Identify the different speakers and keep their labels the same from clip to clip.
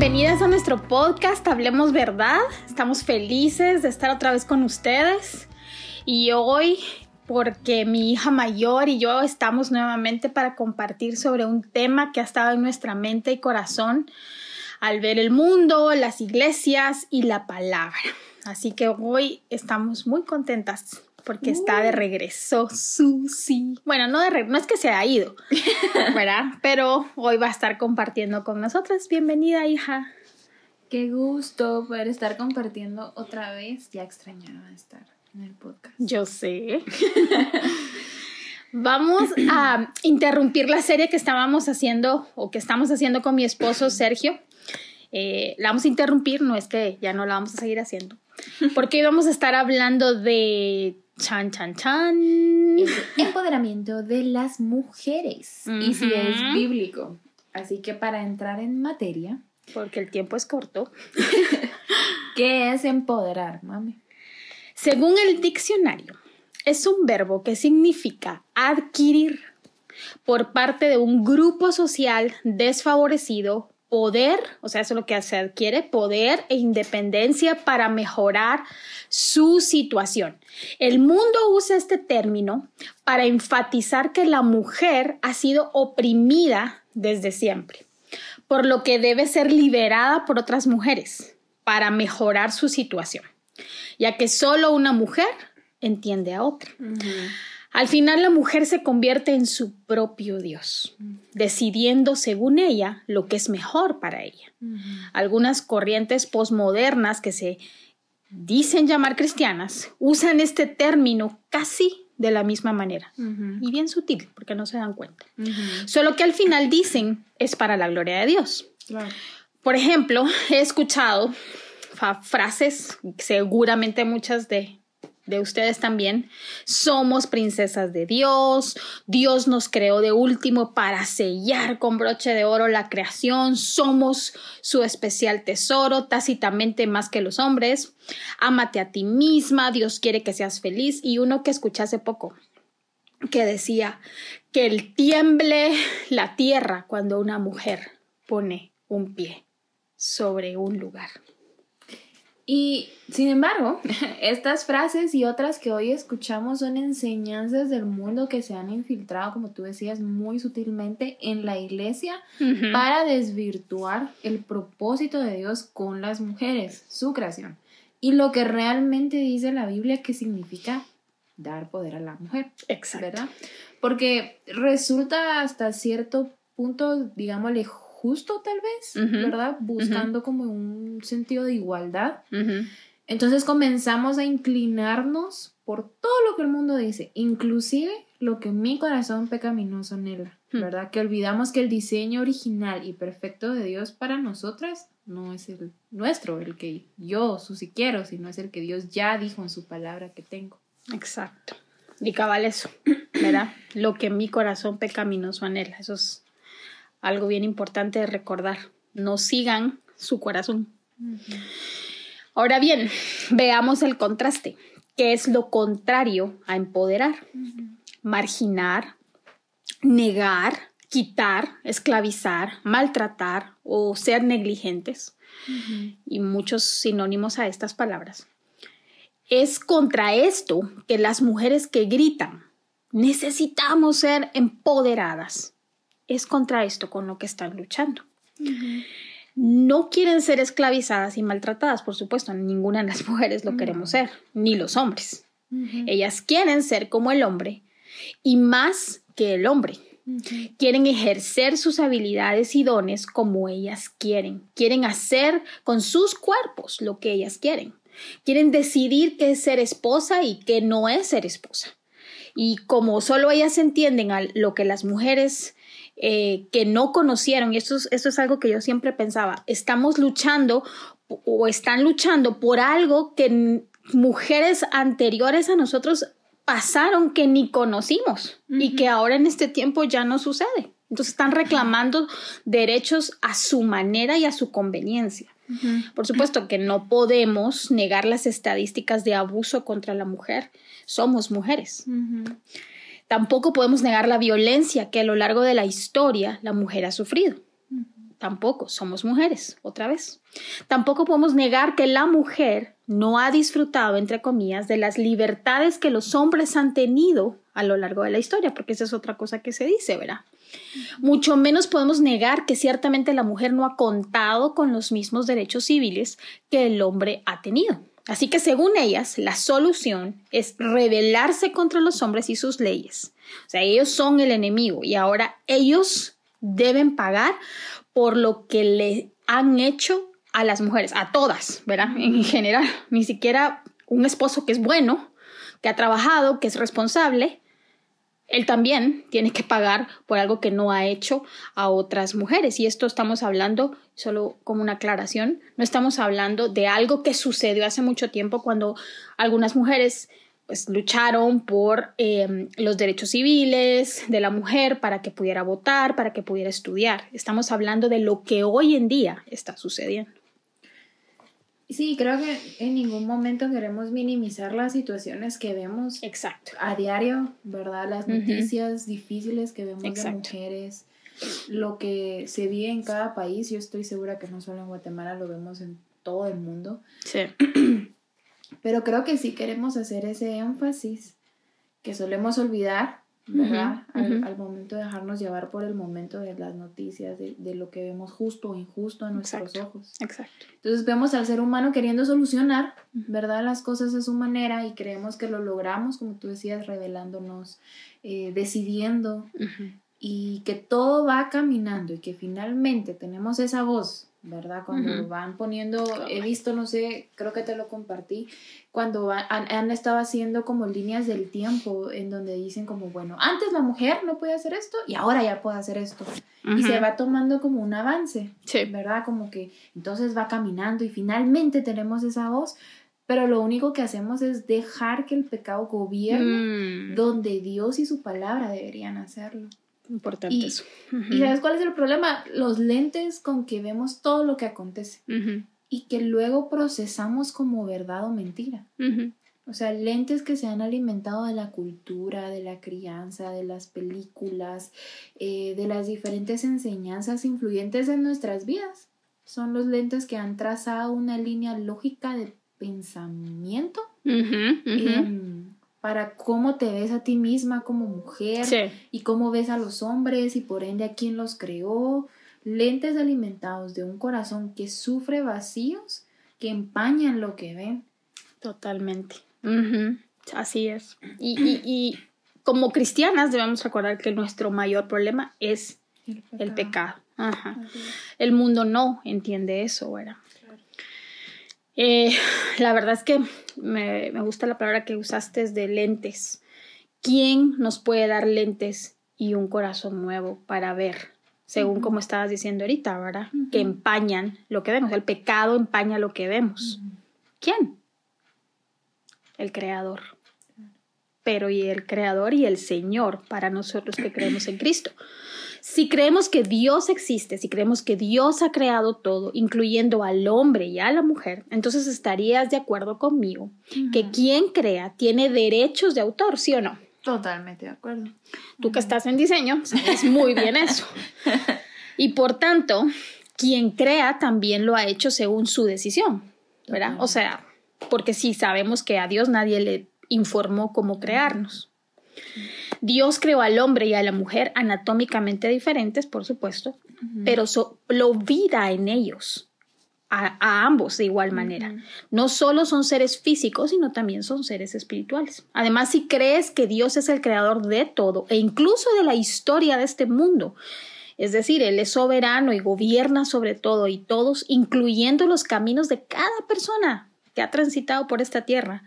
Speaker 1: bienvenidas a nuestro podcast Hablemos Verdad. Estamos felices de estar otra vez con ustedes. Y hoy, porque mi hija mayor y yo estamos nuevamente para compartir sobre un tema que ha estado en nuestra mente y corazón al ver el mundo, las iglesias y la palabra. Así que hoy estamos muy contentas porque está de regreso Susi. Bueno, no de no es que se haya ido, ¿verdad? Pero hoy va a estar compartiendo con nosotras. Bienvenida, hija.
Speaker 2: Qué gusto poder estar compartiendo otra vez. Ya extrañaba estar en el podcast.
Speaker 1: Yo sé. Vamos a interrumpir la serie que estábamos haciendo o que estamos haciendo con mi esposo Sergio. Eh, la vamos a interrumpir, no es que ya no la vamos a seguir haciendo, porque hoy vamos a estar hablando de Chan, chan, chan.
Speaker 2: empoderamiento de las mujeres. Y si es bíblico. Así que para entrar en materia.
Speaker 1: Porque el tiempo es corto.
Speaker 2: ¿Qué es empoderar, mami?
Speaker 1: Según el diccionario, es un verbo que significa adquirir por parte de un grupo social desfavorecido poder, o sea, eso es lo que se adquiere, poder e independencia para mejorar su situación. El mundo usa este término para enfatizar que la mujer ha sido oprimida desde siempre, por lo que debe ser liberada por otras mujeres para mejorar su situación, ya que solo una mujer entiende a otra. Al final la mujer se convierte en su propio Dios, decidiendo según ella lo que es mejor para ella. Algunas corrientes posmodernas que se dicen llamar cristianas usan este término casi de la misma manera y bien sutil porque no se dan cuenta. Solo que al final dicen es para la gloria de Dios. Por ejemplo, he escuchado frases, seguramente muchas de de ustedes también, somos princesas de Dios, Dios nos creó de último para sellar con broche de oro la creación, somos su especial tesoro, tácitamente más que los hombres, ámate a ti misma, Dios quiere que seas feliz. Y uno que escuché hace poco que decía que el tiemble la tierra cuando una mujer pone un pie sobre un lugar.
Speaker 2: Y sin embargo, estas frases y otras que hoy escuchamos son enseñanzas del mundo que se han infiltrado, como tú decías, muy sutilmente en la iglesia para desvirtuar el propósito de Dios con las mujeres, su creación. Y lo que realmente dice la Biblia que significa dar poder a la mujer.
Speaker 1: Exacto.
Speaker 2: ¿Verdad? Porque resulta hasta cierto punto, digámosle, justo tal vez, ¿verdad? Buscando como un sentido de igualdad. Entonces comenzamos a inclinarnos por todo lo que el mundo dice, inclusive lo que mi corazón pecaminoso anhela, ¿verdad? Que olvidamos que el diseño original y perfecto de Dios para nosotras no es el nuestro, el que yo, si quiero, sino es el que Dios ya dijo en su palabra que tengo.
Speaker 1: Exacto. Y cabal eso, ¿verdad? Lo que mi corazón pecaminoso anhela, eso es algo bien importante de recordar. No sigan su corazón. Ahora bien, veamos el contraste. ¿Qué es lo contrario a empoderar? Marginar, negar, quitar, esclavizar, maltratar o ser negligentes. Y muchos sinónimos a estas palabras. Es contra esto que las mujeres que gritan, necesitamos ser empoderadas, es contra esto con lo que están luchando. No quieren ser esclavizadas y maltratadas, por supuesto, ninguna de las mujeres lo queremos ser, ni los hombres. Ellas quieren ser como el hombre y más que el hombre. Quieren ejercer sus habilidades y dones como ellas quieren. Quieren hacer con sus cuerpos lo que ellas quieren. Quieren decidir qué es ser esposa y qué no es ser esposa. Y como solo ellas entienden a lo que las mujeres eh, que no conocieron, y esto es, esto es algo que yo siempre pensaba, estamos luchando o están luchando por algo que mujeres anteriores a nosotros pasaron que ni conocimos y que ahora en este tiempo ya no sucede. Entonces están reclamando derechos a su manera y a su conveniencia. Por supuesto que no podemos negar las estadísticas de abuso contra la mujer. Somos mujeres. Tampoco podemos negar la violencia que a lo largo de la historia la mujer ha sufrido. tampoco somos mujeres, otra vez. Tampoco podemos negar que la mujer no ha disfrutado, entre comillas, de las libertades que los hombres han tenido a lo largo de la historia, porque esa es otra cosa que se dice, ¿verdad? Mucho menos podemos negar que ciertamente la mujer no ha contado con los mismos derechos civiles que el hombre ha tenido. Así que según ellas, la solución es rebelarse contra los hombres y sus leyes. O sea, ellos son el enemigo y ahora ellos deben pagar por lo que le han hecho a las mujeres, a todas, ¿verdad? En general, ni siquiera un esposo que es bueno, que ha trabajado, que es responsable, él también tiene que pagar por algo que no ha hecho a otras mujeres. Y esto estamos hablando, solo como una aclaración, no estamos hablando de algo que sucedió hace mucho tiempo cuando algunas mujeres pues, lucharon por em, los derechos civiles de la mujer para que pudiera votar, para que pudiera estudiar. Estamos hablando de lo que hoy en día está sucediendo.
Speaker 2: Sí, creo que en ningún momento queremos minimizar las situaciones que vemos
Speaker 1: Exacto.
Speaker 2: a diario, ¿verdad? Las noticias difíciles que vemos de mujeres, lo que se vive en cada país. Yo estoy segura que no solo en Guatemala, lo vemos en todo el mundo. Sí. Pero creo que sí queremos hacer ese énfasis que solemos olvidar ¿verdad? al, momento de dejarnos llevar por el momento de las noticias, de, lo que vemos justo o injusto a nuestros ojos. Exacto. Entonces vemos al ser humano queriendo solucionar, ¿verdad? Las cosas a su manera y creemos que lo logramos, como tú decías, revelándonos, eh, decidiendo y que todo va caminando y que finalmente tenemos esa voz ¿verdad? Cuando van poniendo, he visto, no sé, creo que te lo compartí, cuando han, estado haciendo como líneas del tiempo en donde dicen como, bueno, antes la mujer no podía hacer esto y ahora ya puede hacer esto. Y se va tomando como un avance, ¿verdad? Como que entonces va caminando y finalmente tenemos esa voz, pero lo único que hacemos es dejar que el pecado gobierne mm. donde Dios y su palabra deberían hacerlo. Importante y, eso. ¿Y sabes cuál es el problema? Los lentes con que vemos todo lo que acontece y que luego procesamos como verdad o mentira. O sea, lentes que se han alimentado de la cultura, de la crianza, de las películas, eh, de las diferentes enseñanzas influyentes en nuestras vidas. Son los lentes que han trazado una línea lógica de pensamiento para cómo te ves a ti misma como mujer y cómo ves a los hombres y por ende a quién los creó. Lentes alimentados de un corazón que sufre vacíos que empañan lo que ven.
Speaker 1: Totalmente. Así es. Y, y, como cristianas debemos recordar que nuestro mayor problema es el pecado. El mundo no entiende eso, ¿verdad? Eh, la verdad es que me, gusta la palabra que usaste de lentes. ¿Quién nos puede dar lentes y un corazón nuevo para ver? Según como estabas diciendo ahorita, ¿verdad? Que empañan lo que vemos. El pecado empaña lo que vemos. ¿Quién? El Creador. Pero y el Creador y el Señor para nosotros que creemos en Cristo. Si creemos que Dios existe, si creemos que Dios ha creado todo, incluyendo al hombre y a la mujer, entonces estarías de acuerdo conmigo que quien crea tiene derechos de autor, ¿sí o no?
Speaker 2: Totalmente de acuerdo.
Speaker 1: Tú que estás en diseño, sabes muy bien eso. Y por tanto, quien crea también lo ha hecho según su decisión, ¿verdad? O sea, porque sí sabemos que a Dios nadie le informó cómo crearnos. Dios creó al hombre y a la mujer anatómicamente diferentes, por supuesto, pero lo vida en ellos. A, ambos de igual manera. No solo son seres físicos, sino también son seres espirituales. Además, si crees que Dios es el creador de todo e incluso de la historia de este mundo, es decir, Él es soberano y gobierna sobre todo y todos, incluyendo los caminos de cada persona, que ha transitado por esta tierra.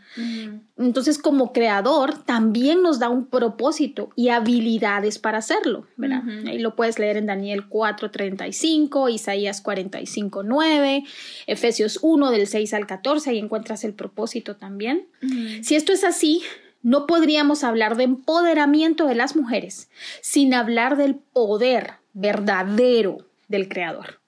Speaker 1: Entonces, como creador, también nos da un propósito y habilidades para hacerlo, ¿verdad? Ahí lo puedes leer en Daniel 4:35, Isaías 45:9, Efesios 1 del 6 al 14, ahí encuentras el propósito también. Si esto es así, no podríamos hablar de empoderamiento de las mujeres sin hablar del poder verdadero del creador,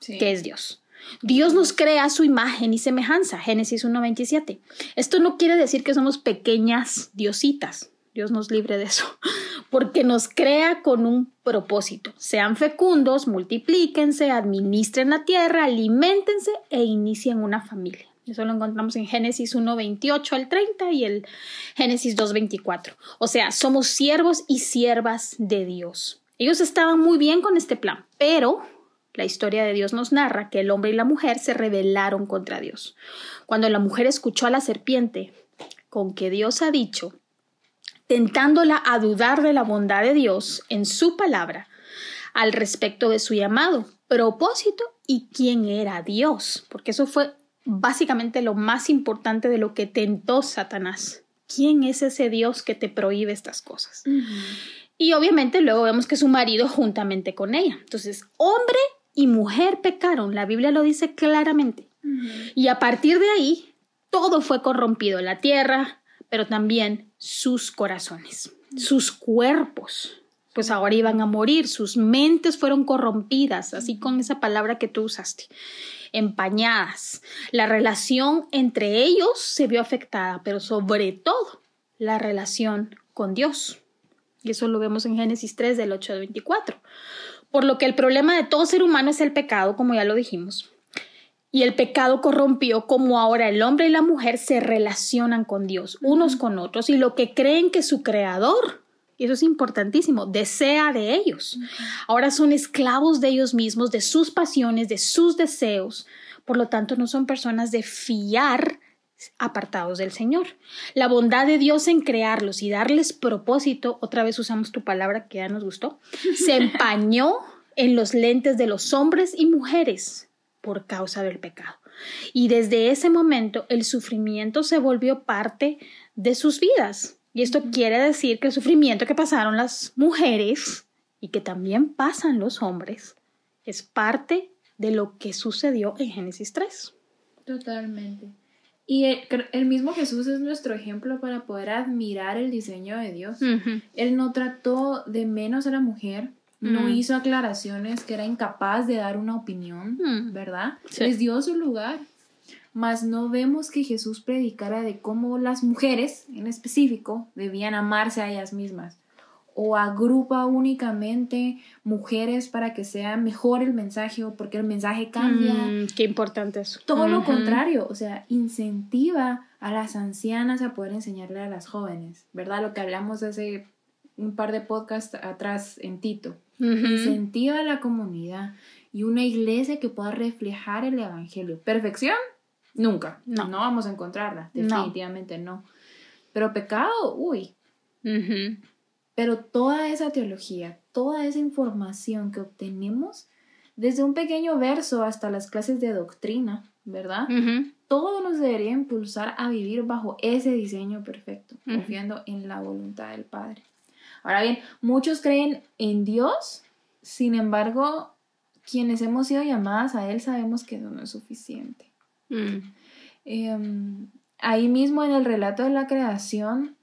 Speaker 1: que es Dios. Dios nos crea a su imagen y semejanza, Génesis 1.27. Esto no quiere decir que somos pequeñas diositas. Dios nos libre de eso, porque nos crea con un propósito. Sean fecundos, multiplíquense, administren la tierra, alimentense e inicien una familia. Eso lo encontramos en Génesis 1, 28 al 30 y el Génesis 2, 24. O sea, somos siervos y siervas de Dios. Ellos estaban muy bien con este plan, pero la historia de Dios nos narra que el hombre y la mujer se rebelaron contra Dios. Cuando la mujer escuchó a la serpiente con que Dios ha dicho, tentándola a dudar de la bondad de Dios en su palabra al respecto de su llamado, propósito y quién era Dios, porque eso fue básicamente lo más importante de lo que tentó Satanás. ¿Quién es ese Dios que te prohíbe estas cosas? Y obviamente luego vemos que su marido juntamente con ella. Entonces, hombre y mujer pecaron, la Biblia lo dice claramente. Y a partir de ahí, todo fue corrompido, la tierra, pero también sus corazones, sus cuerpos, pues ahora iban a morir, sus mentes fueron corrompidas, así con esa palabra que tú usaste empañadas. La relación entre ellos se vio afectada, pero sobre todo la relación con Dios. Y eso lo vemos en Génesis 3 del 8 al 24. Por lo que el problema de todo ser humano es el pecado, como ya lo dijimos. Y el pecado corrompió como ahora el hombre y la mujer se relacionan con Dios, unos con otros, y lo que creen que su creador y eso es importantísimo, desea de ellos. Ahora son esclavos de ellos mismos, de sus pasiones, de sus deseos. Por lo tanto, no son personas de fiar apartados del Señor. La bondad de Dios en crearlos y darles propósito, otra vez usamos tu palabra que ya nos gustó, se empañó en los lentes de los hombres y mujeres por causa del pecado. Y desde ese momento el sufrimiento se volvió parte de sus vidas. Y esto quiere decir que el sufrimiento que pasaron las mujeres y que también pasan los hombres es parte de lo que sucedió en Génesis 3.
Speaker 2: Totalmente. Y el, mismo Jesús es nuestro ejemplo para poder admirar el diseño de Dios. Él no trató de menos a la mujer, no mm. hizo aclaraciones que era incapaz de dar una opinión, mm. ¿verdad? Les dio su lugar mas no vemos que Jesús predicara de cómo las mujeres, en específico, debían amarse a ellas mismas, o agrupa únicamente mujeres para que sea mejor el mensaje o porque el mensaje cambia.
Speaker 1: Mm, qué importante eso.
Speaker 2: Todo lo contrario, o sea, incentiva a las ancianas a poder enseñarle a las jóvenes, ¿verdad? Lo que hablamos hace un par de podcasts atrás en Tito. Incentiva a la comunidad y una iglesia que pueda reflejar el Evangelio. Perfección, Nunca. No. No vamos a encontrarla. Definitivamente no. Pero pecado, uy. Pero toda esa teología, toda esa información que obtenemos, desde un pequeño verso hasta las clases de doctrina, ¿verdad? Todo nos debería impulsar a vivir bajo ese diseño perfecto, confiando en la voluntad del Padre. Ahora bien, muchos creen en Dios, sin embargo, quienes hemos sido llamadas a Él sabemos que eso no es suficiente. Mm. Em, ahí mismo en el relato de la creación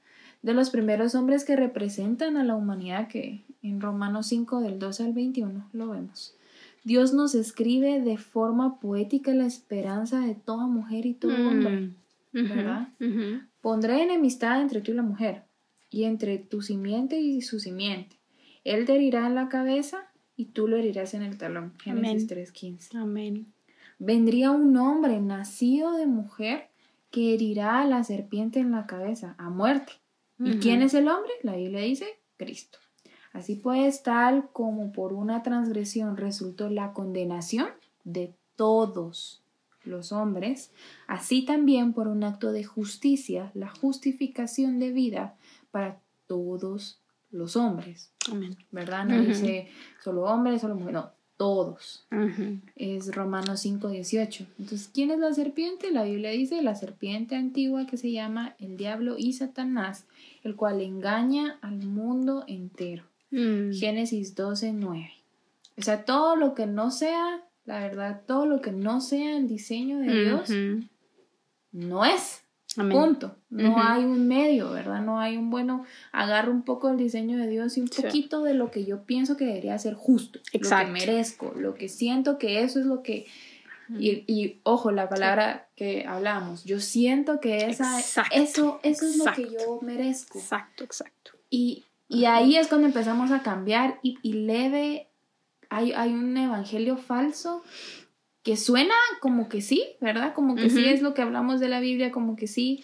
Speaker 2: de los primeros hombres que representan a la humanidad, que en Romanos 5 del 12 al 21 lo vemos. Dios nos escribe de forma poética la esperanza de toda mujer y todo mm. hombre, ¿verdad? Pondré enemistad entre tú y la mujer, y entre tu simiente y su simiente. Él te herirá en la cabeza y tú lo herirás en el talón. Génesis 3.15. Amén vendría un hombre nacido de mujer que herirá a la serpiente en la cabeza, a muerte. ¿Y quién es el hombre? La Biblia dice Cristo. Así pues, tal como por una transgresión resultó la condenación de todos los hombres, así también por un acto de justicia, la justificación de vida para todos los hombres. Amén. ¿Verdad? No dice solo hombres, solo mujeres, no, todos. Es Romanos 5, 18. Entonces, ¿quién es la serpiente? La Biblia dice la serpiente antigua que se llama el diablo y Satanás, el cual engaña al mundo entero. Mm. Génesis 12, 9. O sea, todo lo que no sea, la verdad, todo lo que no sea el diseño de Dios, no es. Punto. No hay un medio, ¿verdad? No hay un bueno, agarro un poco el diseño de Dios y un poquito de lo que yo pienso que debería ser justo, Exacto. lo que merezco, lo que siento que eso es lo que y, y, ojo, la palabra que hablábamos, yo siento que esa, eso, eso es lo que yo merezco.
Speaker 1: Exacto, exacto.
Speaker 2: Y, y ahí es cuando empezamos a cambiar y, y leve, hay, hay un evangelio falso que suena como que sí, ¿verdad? Como que sí es lo que hablamos de la Biblia, como que sí,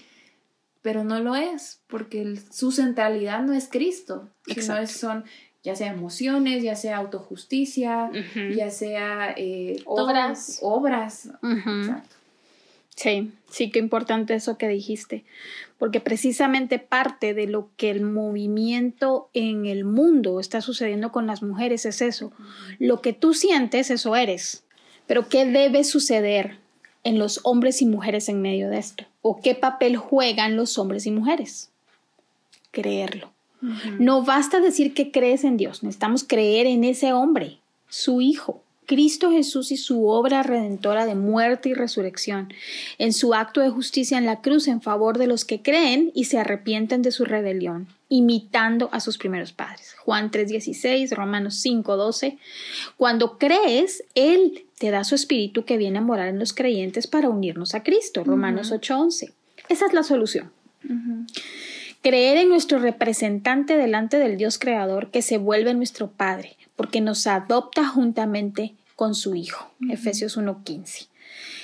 Speaker 2: pero no lo es, porque su centralidad no es Cristo, sino son ya sea emociones, ya sea autojusticia, ya sea eh, obras. Obras. Exacto.
Speaker 1: Sí, sí, qué importante eso que dijiste, porque precisamente parte de lo que el movimiento en el mundo está sucediendo con las mujeres es eso. Lo que tú sientes, eso eres. Pero ¿qué debe suceder en los hombres y mujeres en medio de esto? ¿O qué papel juegan los hombres y mujeres? Creerlo. No basta decir que crees en Dios, necesitamos creer en ese hombre, su Hijo, Cristo Jesús y su obra redentora de muerte y resurrección, en su acto de justicia en la cruz en favor de los que creen y se arrepienten de su rebelión, imitando a sus primeros padres. Juan 3:16, Romanos 5:12. Cuando crees, Él te da su espíritu que viene a morar en los creyentes para unirnos a Cristo. Romanos 8:11. Esa es la solución. Creer en nuestro representante delante del Dios Creador que se vuelve nuestro Padre, porque nos adopta juntamente con su Hijo. Efesios 1:15.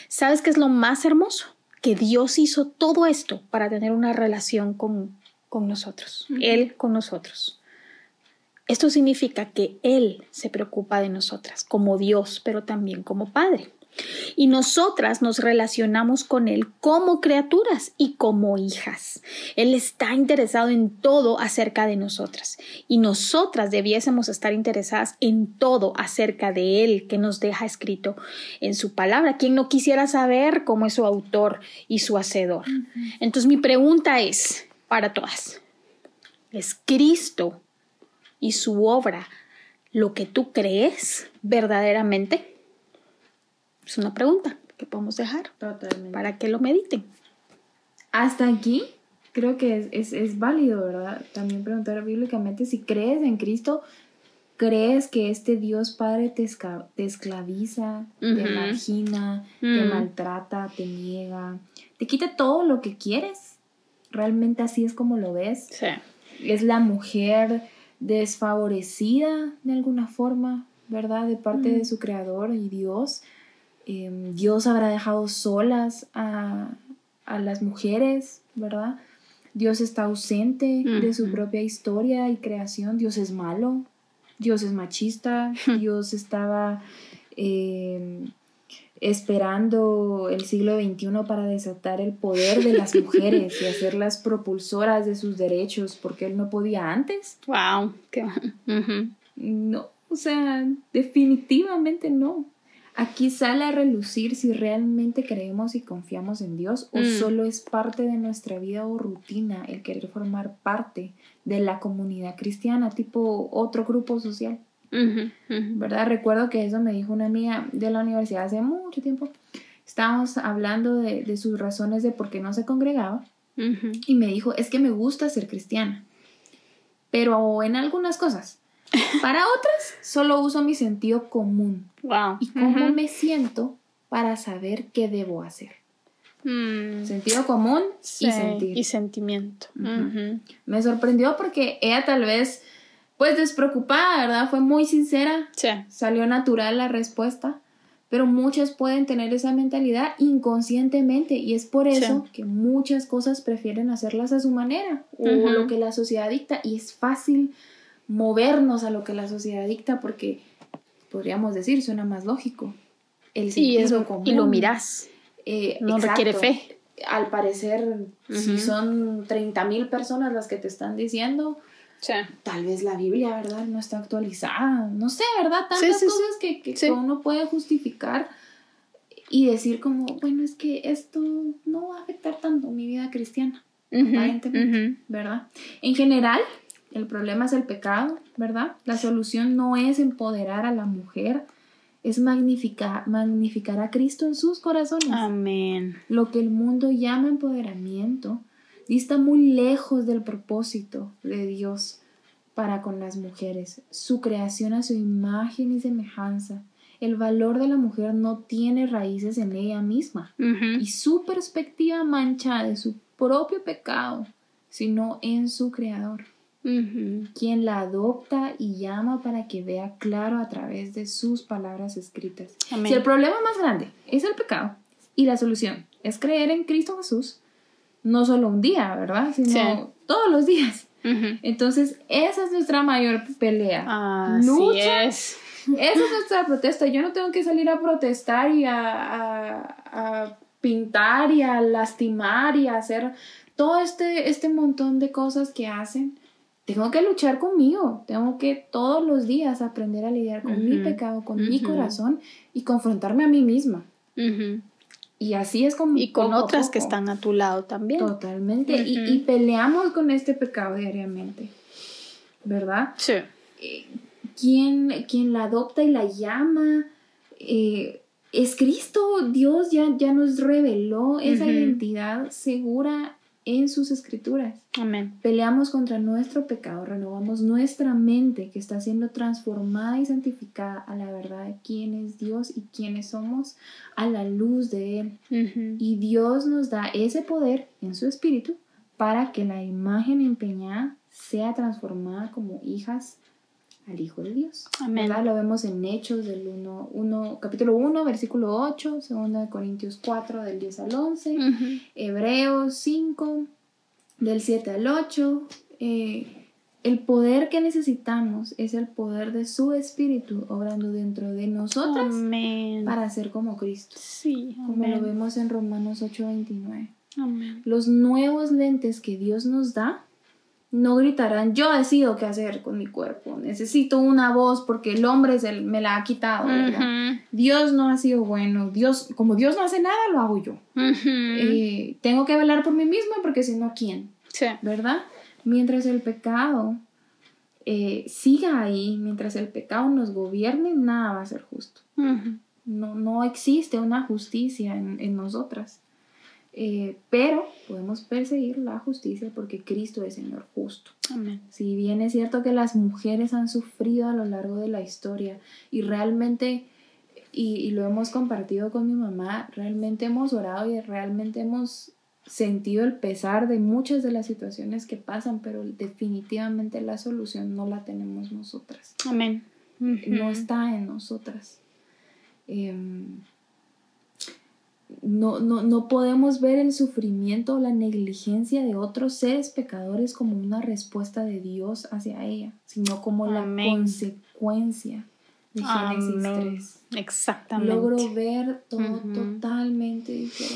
Speaker 1: ¿Sabes qué es lo más hermoso? Que Dios hizo todo esto para tener una relación con, con nosotros, Él con nosotros. Esto significa que Él se preocupa de nosotras como Dios, pero también como Padre. Y nosotras nos relacionamos con Él como criaturas y como hijas. Él está interesado en todo acerca de nosotras y nosotras debiésemos estar interesadas en todo acerca de Él que nos deja escrito en su palabra. ¿Quién no quisiera saber cómo es su autor y su hacedor? Entonces mi pregunta es para todas. ¿Es Cristo y su obra lo que tú crees verdaderamente? Es una pregunta que podemos dejar para que lo mediten.
Speaker 2: Hasta aquí creo que es, válido, ¿verdad? También preguntar bíblicamente si crees en Cristo, crees que este Dios Padre te, esclaviza, te margina, te mm. maltrata, te niega, te quita todo lo que quieres. Realmente así es como lo ves. Sí. Es la mujer desfavorecida de alguna forma, ¿verdad? De parte de mm. su creador y Dios. Em, Dios habrá dejado solas a, las mujeres, ¿verdad? Dios está ausente de su propia historia y creación. Dios es malo, Dios es machista, Dios estaba em, esperando el siglo XXI para desatar el poder de las mujeres y hacerlas propulsoras de sus derechos porque él no podía antes.
Speaker 1: Wow.
Speaker 2: No, o sea, definitivamente no. Aquí sale a relucir si realmente creemos y confiamos en Dios o mm. solo es parte de nuestra vida o rutina el querer formar parte de la comunidad cristiana, tipo otro grupo social. ¿Verdad? Recuerdo que eso me dijo una amiga de la universidad hace mucho tiempo. Estábamos hablando de, sus razones de por qué no se congregaba y me dijo, es que me gusta ser cristiana, pero en algunas cosas. Para otras, solo uso mi sentido común. Wow. Y cómo me siento para saber qué debo hacer. Mm. Sentido común y sentir.
Speaker 1: Y sentimiento.
Speaker 2: Me sorprendió porque ella tal vez, pues despreocupada, ¿verdad? Fue muy sincera. Sí. Salió natural la respuesta. Pero muchas pueden tener esa mentalidad inconscientemente y es por eso que muchas cosas prefieren hacerlas a su manera o lo que la sociedad dicta y es fácil movernos a lo que la sociedad dicta porque podríamos decir suena más lógico.
Speaker 1: El sentido y, y lo miras.
Speaker 2: Eh, no requiere fe. Al parecer, si son 30 mil personas las que te están diciendo, tal vez la Biblia, ¿verdad? No está actualizada. No sé, ¿verdad? Tantas cosas que, que uno puede justificar y decir como, bueno, es que esto no va a afectar tanto mi vida cristiana, aparentemente, ¿verdad? En general, el problema es el pecado, ¿verdad? La solución no es empoderar a la mujer, es magnificar, magnificar a Cristo en sus corazones.
Speaker 1: Amén.
Speaker 2: Lo que el mundo llama empoderamiento dista muy lejos del propósito de Dios para con las mujeres. Su creación a su imagen y semejanza el valor de la mujer no tiene raíces en ella misma y su perspectiva mancha de su propio pecado, sino en su creador, quien la adopta y llama para que vea claro a través de sus palabras escritas. Si el problema más grande es el pecado y la solución es creer en Cristo Jesús, no solo un día, ¿verdad? Sino todos los días. Entonces, esa es nuestra mayor pelea. Lucha. Es. Esa es nuestra protesta. Yo no tengo que salir a protestar y a, pintar y a lastimar y a hacer todo este, este montón de cosas que hacen. Tengo que luchar conmigo. Tengo que todos los días aprender a lidiar con mi pecado, con mi corazón y confrontarme a mí misma. Y así es como...
Speaker 1: Y con otras que están a tu lado también.
Speaker 2: Totalmente. y, peleamos con este pecado diariamente. ¿Verdad? Sí. Eh, quien, la adopta y la llama eh, es Cristo. Dios ya, ya nos reveló esa identidad segura en sus escrituras. Amén. Peleamos contra nuestro pecado, renovamos nuestra mente que está siendo transformada y santificada a la verdad de quién es Dios y quiénes somos a la luz de Él. Y Dios nos da ese poder en su espíritu para que la imagen empeñada sea transformada como hijas al Hijo de Dios. Amén. Lo vemos en Hechos del 1, capítulo 1, versículo 8, 2 Corintios 4, del 10 al 11, Hebreos 5, del 7 al 8. Eh, el poder que necesitamos es el poder de su Espíritu obrando dentro de nosotras para ser como Cristo. Sí, como lo vemos en Romanos 8, 29. Los nuevos lentes que Dios nos da no gritarán, yo decido qué hacer con mi cuerpo, necesito una voz porque el hombre me la ha quitado. Dios no ha sido bueno, Dios, como Dios no hace nada, lo hago yo. Eh, tengo que velar por mí misma porque si no, ¿quién? ¿Verdad? Mientras el pecado eh, siga ahí, mientras el pecado nos gobierne, nada va a ser justo. no, no existe una justicia en, en nosotras. Eh, pero podemos perseguir la justicia porque Cristo es Señor justo. Amén. Si bien es cierto que las mujeres han sufrido a lo largo de la historia y realmente, y, lo hemos compartido con mi mamá, realmente hemos orado y realmente hemos sentido el pesar de muchas de las situaciones que pasan, pero definitivamente la solución no la tenemos nosotras. Amén. No está en nosotras. Em, no, no, no, podemos ver el sufrimiento o la negligencia de otros seres pecadores como una respuesta de Dios hacia ella, sino como la consecuencia de Génesis 3. Exactamente. Logro ver todo totalmente diferente.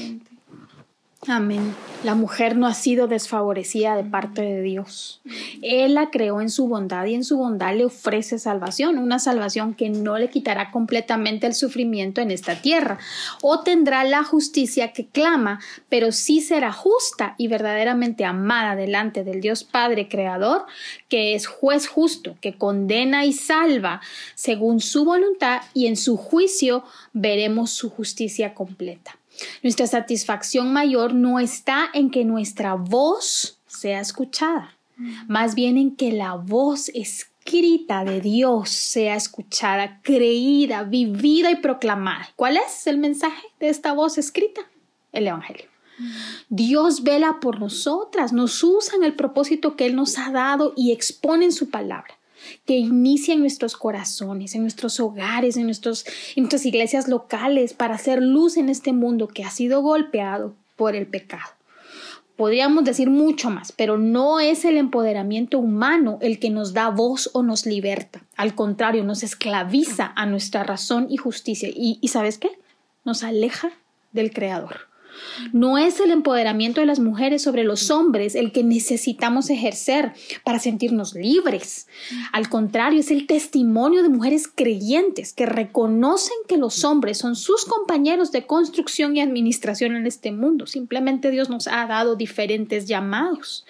Speaker 1: Amén. La mujer no ha sido desfavorecida de parte de Dios. Él la creó en su bondad y en su bondad le ofrece salvación, una salvación que no le quitará completamente el sufrimiento en esta tierra. O tendrá la justicia que clama, pero sí será justa y verdaderamente amada delante del Dios Padre Creador, que es juez justo, que condena y salva según su voluntad y en su juicio veremos su justicia completa. Nuestra satisfacción mayor no está en que nuestra voz sea escuchada, más bien en que la voz escrita de Dios sea escuchada, creída, vivida y proclamada. ¿Cuál es el mensaje de esta voz escrita? El Evangelio. Dios vela por nosotras, nos usa en el propósito que Él nos ha dado y expone en su palabra que inicia en nuestros corazones, en nuestros hogares, en, nuestros, en nuestras iglesias locales, para hacer luz en este mundo que ha sido golpeado por el pecado. Podríamos decir mucho más, pero no es el empoderamiento humano el que nos da voz o nos liberta. Al contrario, nos esclaviza a nuestra razón y justicia. ¿Y, y sabes qué? Nos aleja del Creador. No es el empoderamiento de las mujeres sobre los hombres el que necesitamos ejercer para sentirnos libres. Al contrario, es el testimonio de mujeres creyentes que reconocen que los hombres son sus compañeros de construcción y administración en este mundo. Simplemente Dios nos ha dado diferentes llamados.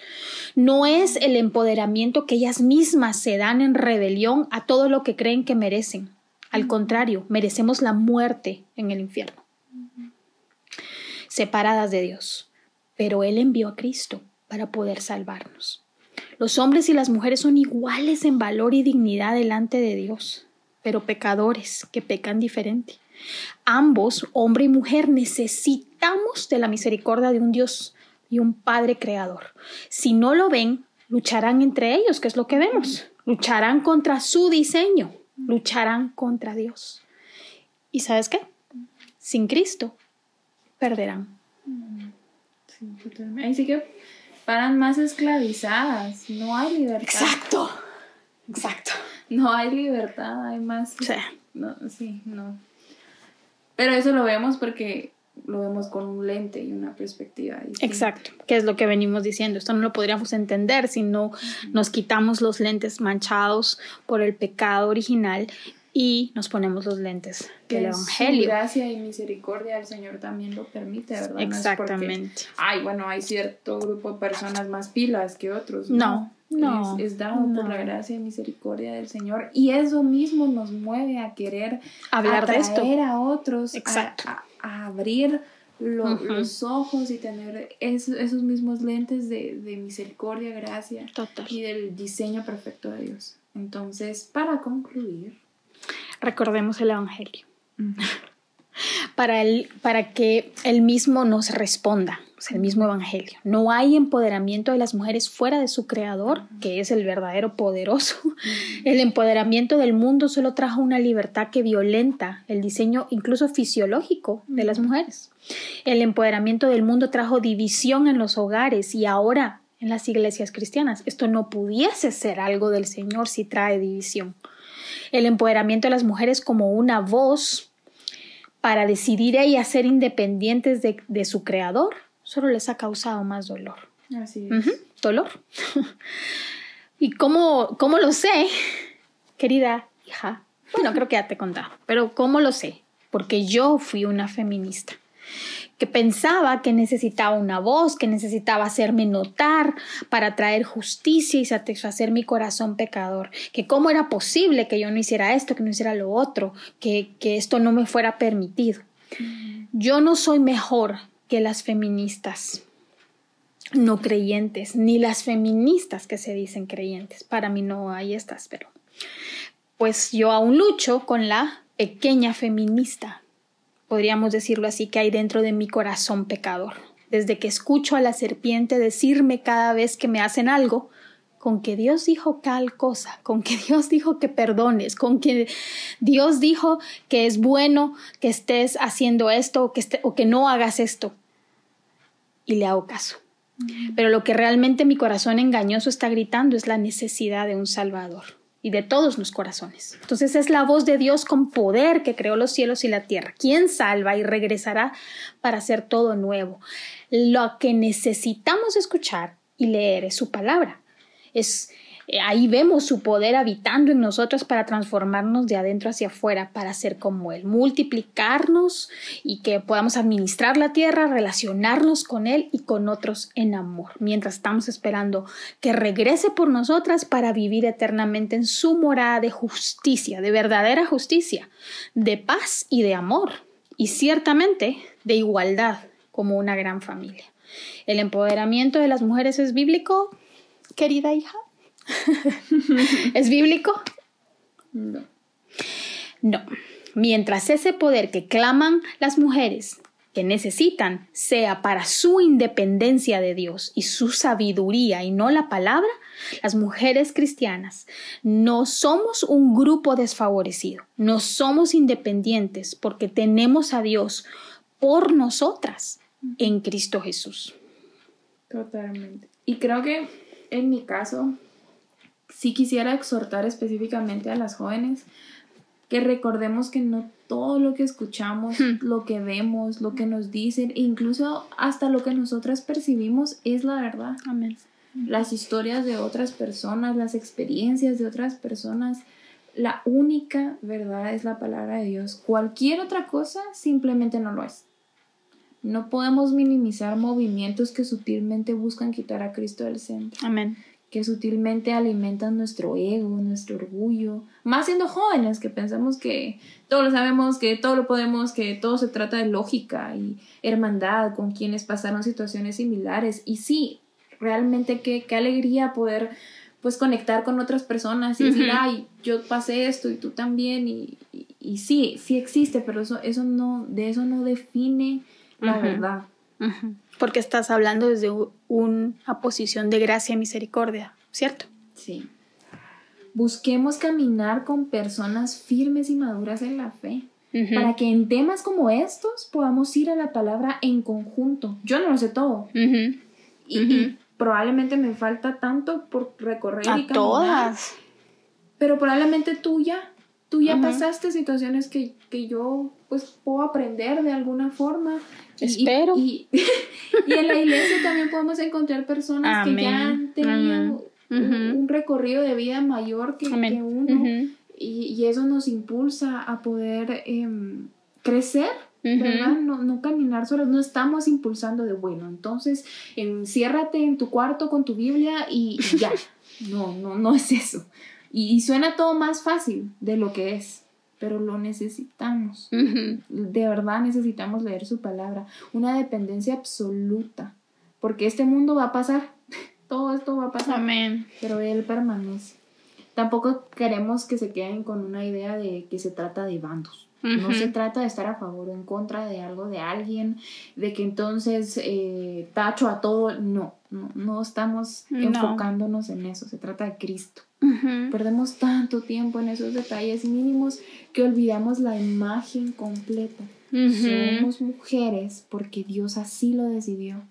Speaker 1: No es el empoderamiento que ellas mismas se dan en rebelión a todo lo que creen que merecen. Al contrario, merecemos la muerte en el infierno separadas de Dios. Pero Él envió a Cristo para poder salvarnos. Los hombres y las mujeres son iguales en valor y dignidad delante de Dios. pero pecadores que pecan diferente. Ambos, hombre y mujer, necesitamos de la misericordia de un Dios y un Padre creador. Si no lo ven, lucharán entre ellos, que es lo que vemos. Lucharán contra su diseño, lucharán contra Dios. ¿Y sabes qué? Sin Cristo, perderán.
Speaker 2: Sí, totalmente. Así que paran más esclavizadas, no hay libertad.
Speaker 1: Exacto, exacto.
Speaker 2: No hay libertad, hay más. Sí. No, sí, no. Pero eso lo vemos porque lo vemos con un lente y una perspectiva.
Speaker 1: Exacto, que es lo que venimos diciendo. Esto no lo podríamos entender si no nos quitamos los lentes manchados por el pecado original y nos ponemos los lentes del Evangelio.
Speaker 2: gracia y misericordia del Señor también lo permite, ¿verdad? Exactamente. ay, bueno, hay cierto grupo de personas más pilas que otros. No, no. es, dado por la gracia y misericordia del Señor y eso mismo nos mueve a querer hablar de esto, a otros, Exacto. A, abrir los ojos y tener esos mismos lentes de, misericordia, gracia y del diseño perfecto de Dios. Entonces, para concluir,
Speaker 1: recordemos el Evangelio. para, para que Él mismo nos responda, el mismo Evangelio. No hay empoderamiento de las mujeres fuera de su Creador, que es el verdadero poderoso. El empoderamiento del mundo solo trajo una libertad que violenta el diseño incluso fisiológico de las mujeres. El empoderamiento del mundo trajo división en los hogares y ahora en las iglesias cristianas. Esto no pudiese ser algo del Señor si trae división el empoderamiento de las mujeres como una voz para decidir ellas ser independientes de, su creador, solo les ha causado más dolor. Así es. dolor. ¿Y cómo, cómo lo sé, querida hija? Bueno, creo que ya te he contado, pero ¿cómo lo sé? Porque yo fui una feminista que pensaba que necesitaba una voz, que necesitaba hacerme notar para traer justicia y satisfacer mi corazón pecador, que cómo era posible que yo no hiciera esto, que no hiciera lo otro, que, que esto no me fuera permitido. Yo no soy mejor que las feministas no creyentes, ni las feministas que se dicen creyentes. Para mí no hay estas, pero pues yo aún lucho con la pequeña feminista podríamos decirlo así, que hay dentro de mi corazón pecador. Desde que escucho a la serpiente decirme cada vez que me hacen algo, con que Dios dijo tal cosa, con que Dios dijo que perdones, con que Dios dijo que es bueno que estés haciendo esto o que, o que no hagas esto. Y le hago caso. Pero lo que realmente mi corazón engañoso está gritando es la necesidad de un Salvador y de todos los corazones. Entonces es la voz de Dios con poder que creó los cielos y la tierra, quien salva y regresará para hacer todo nuevo. Lo que necesitamos escuchar y leer es su palabra. Es eh, ahí vemos su poder habitando en nosotros para transformarnos de adentro hacia afuera, para ser como Él, multiplicarnos y que podamos administrar la tierra, relacionarnos con Él y con otros en amor, mientras estamos esperando que regrese por nosotras para vivir eternamente en su morada de justicia, de verdadera justicia, de paz y de amor, y ciertamente de igualdad como una gran familia. ¿El empoderamiento de las mujeres es bíblico, querida hija? ¿Es bíblico? No. No. Mientras ese poder que claman las mujeres que necesitan sea para su independencia de Dios y su sabiduría y no la palabra, las mujeres cristianas no somos un grupo desfavorecido, no somos independientes porque tenemos a Dios por nosotras en Cristo Jesús.
Speaker 2: Totalmente. Y creo que en mi caso, sí quisiera exhortar específicamente a las jóvenes que recordemos que no todo lo que escuchamos, hmm. lo que vemos, lo que nos dicen, incluso hasta lo que nosotras percibimos es la verdad. Amén. Las historias de otras personas, las experiencias de otras personas, la única verdad es la palabra de Dios. Cualquier otra cosa simplemente no lo es. No podemos minimizar movimientos que sutilmente buscan quitar a Cristo del centro. Amén que sutilmente alimentan nuestro ego, nuestro orgullo, más siendo jóvenes que pensamos que todo lo sabemos, que todo lo podemos, que todo se trata de lógica y hermandad con quienes pasaron situaciones similares. Y sí, realmente qué, qué alegría poder pues conectar con otras personas y decir, ay, yo pasé esto y tú también, y, y, sí, sí existe, pero eso, eso no, de eso no define la verdad.
Speaker 1: Porque estás hablando desde una posición de gracia y misericordia, ¿cierto?
Speaker 2: Sí. Busquemos caminar con personas firmes y maduras en la fe. Para que en temas como estos podamos ir a la palabra en conjunto. Yo no lo sé todo. y, probablemente me falta tanto por recorrer a y caminar. Todas. Pero probablemente tú ya, tú ya pasaste situaciones que, yo pues puedo aprender de alguna forma. Espero. Y, en la iglesia también podemos encontrar personas que ya han tenido un, recorrido de vida mayor que, uno. y, eso nos impulsa a poder em, crecer ¿verdad? No, no caminar solos, no estamos impulsando de, bueno, entonces enciérrate en tu cuarto con tu Biblia y, ya. no, no, no es eso. Y, suena todo más fácil de lo que es, pero lo necesitamos. De verdad necesitamos leer su palabra. Una dependencia absoluta, porque este mundo va a pasar, todo esto va a pasar, Amén. pero Él permanece. Tampoco queremos que se queden con una idea de que se trata de bandos. No se trata de estar a favor o en contra de algo, de alguien, de que entonces eh, tacho a todo. No, no, estamos enfocándonos en eso. Se trata de Cristo. Perdemos tanto tiempo en esos detalles mínimos que olvidamos la imagen completa. Somos mujeres porque Dios así lo decidió.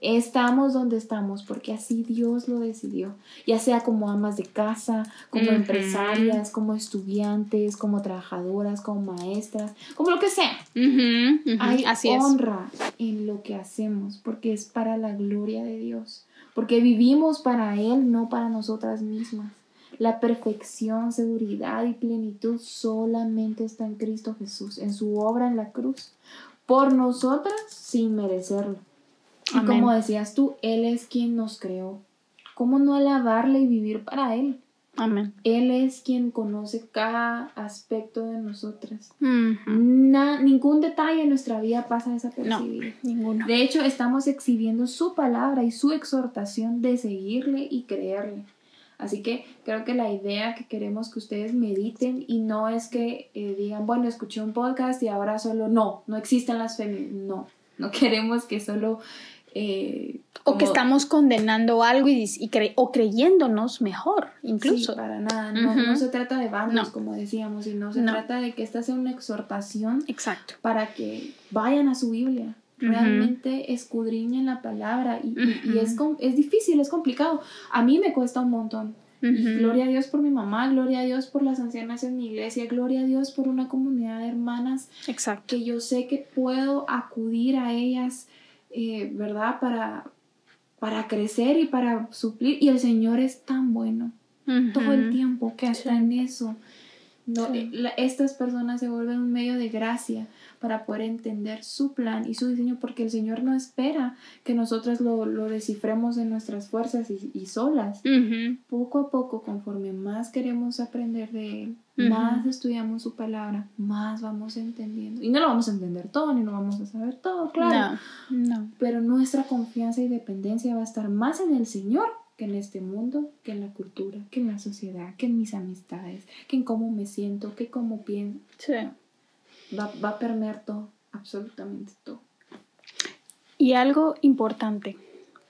Speaker 2: Estamos donde estamos porque así Dios lo decidió, ya sea como amas de casa, como empresarias, como estudiantes, como trabajadoras, como maestras, como lo que sea. Hay honra en lo que hacemos porque es para la gloria de Dios, porque vivimos para Él, no para nosotras mismas. La perfección, seguridad y plenitud solamente está en Cristo Jesús, en su obra en la cruz, por nosotras sin merecerlo. Y como decías tú, Él es quien nos creó. ¿Cómo no alabarle y vivir para Él? Amén. Él es quien conoce cada aspecto de nosotras. ningún detalle en nuestra vida pasa desapercibido. No, ninguno. De hecho, estamos exhibiendo su palabra y su exhortación de seguirle y creerle. Así que creo que la idea que queremos que ustedes mediten y no es que eh, digan, bueno, escuché un podcast y ahora solo no, no existen las feministas. No, no queremos que solo
Speaker 1: eh, o que estamos condenando algo y, o creyéndonos mejor, incluso.
Speaker 2: Sí, para nada. No, se trata de bandos, como decíamos, sino se trata de que esta sea una exhortación Exacto. para que vayan a su Biblia, realmente escudriñen la palabra. Y, es, es difícil, es complicado. A mí me cuesta un montón. Gloria a Dios por mi mamá, gloria a Dios por las ancianas en mi iglesia, gloria a Dios por una comunidad de hermanas Exacto. que yo sé que puedo acudir a ellas eh, ¿verdad? Para, para crecer y para suplir. Y el Señor es tan bueno todo el tiempo que hasta en eso. Estas personas se vuelven un medio de gracia para poder entender su plan y su diseño, porque el Señor no espera que nosotros lo, descifremos en nuestras fuerzas y, solas. Poco a poco, conforme más queremos aprender de Él, más estudiamos su palabra, más vamos entendiendo. Y no lo vamos a entender todo, ni lo vamos a saber todo, claro. No, Pero nuestra confianza y dependencia va a estar más en el Señor que en este mundo, que en la cultura, que en la sociedad, que en mis amistades, que en cómo me siento, que cómo pienso. Sí va, va a permear todo, absolutamente todo.
Speaker 1: Y algo importante,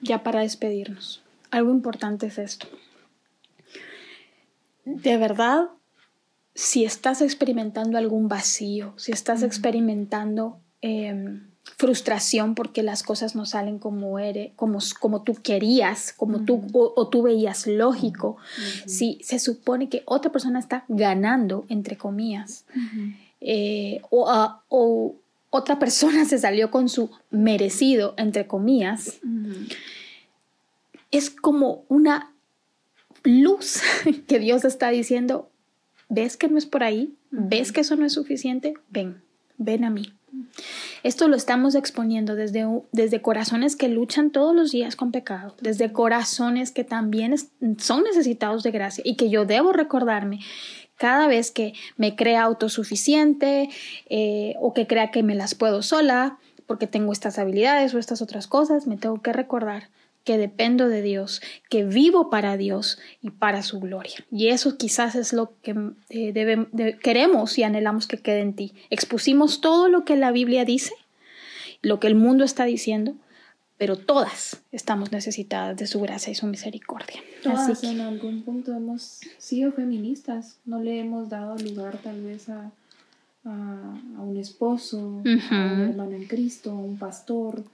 Speaker 1: ya para despedirnos, algo importante es esto. De verdad, si estás experimentando algún vacío, si estás experimentando em, frustración porque las cosas no salen como, eres, como, como tú querías, como tú o, tú veías lógico, si se supone que otra persona está ganando, entre comillas, eh, o, otra persona se salió con su merecido, entre comillas, es como una luz que Dios está diciendo, ¿ves que no es por ahí? ¿Ves que eso no es suficiente? Ven, ven a mí. Esto lo estamos exponiendo desde, desde corazones que luchan todos los días con pecado, desde corazones que también son necesitados de gracia y que yo debo recordarme cada vez que me crea autosuficiente eh, o que crea que me las puedo sola porque tengo estas habilidades o estas otras cosas, me tengo que recordar, que dependo de Dios, que vivo para Dios y para su gloria. Y eso quizás es lo que eh, queremos y anhelamos que quede en ti. Expusimos todo lo que la Biblia dice, lo que el mundo está diciendo, pero todas estamos necesitadas de su gracia y su misericordia.
Speaker 2: Todas en algún punto hemos sido feministas, no le hemos dado lugar tal vez a, a, un esposo, a un hermano en Cristo, a un pastor.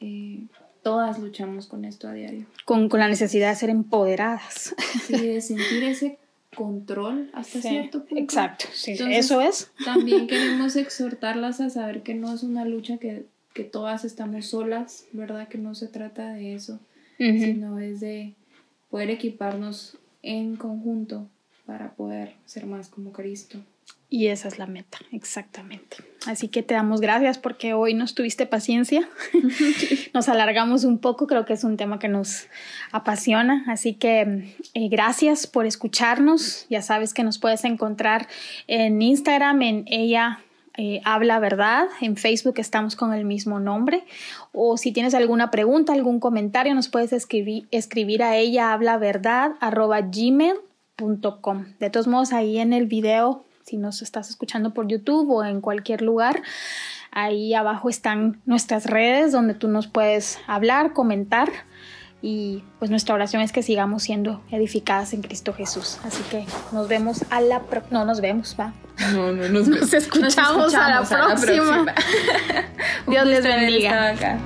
Speaker 2: Eh, todas luchamos con esto a diario.
Speaker 1: Con, con, la necesidad de ser empoderadas.
Speaker 2: Sí, de sentir ese control hasta cierto punto.
Speaker 1: Exacto, sí, eso es.
Speaker 2: También queremos exhortarlas a saber que no es una lucha que que todas estamos solas, ¿verdad? Que no se trata de eso, sino es de poder equiparnos en conjunto para poder ser más como Cristo.
Speaker 1: Y esa es la meta, exactamente. Así que te damos gracias porque hoy nos tuviste paciencia. nos alargamos un poco, creo que es un tema que nos apasiona. Así que eh, gracias por escucharnos. Ya sabes que nos puedes encontrar en Instagram, en ella eh, Habla Verdad. En Facebook estamos con el mismo nombre. O si tienes alguna pregunta, algún comentario, nos puedes escribir, escribir a ella habla verdad gmail.com. De todos modos, ahí en el video, si nos estás escuchando por YouTube o en cualquier lugar, ahí abajo están nuestras redes donde tú nos puedes hablar, comentar y pues nuestra oración es que sigamos siendo edificadas en Cristo Jesús. Así que nos vemos a la próxima. No nos vemos, va.
Speaker 2: No, no nos,
Speaker 1: nos, escuchamos, a, la próxima. Dios les bendiga.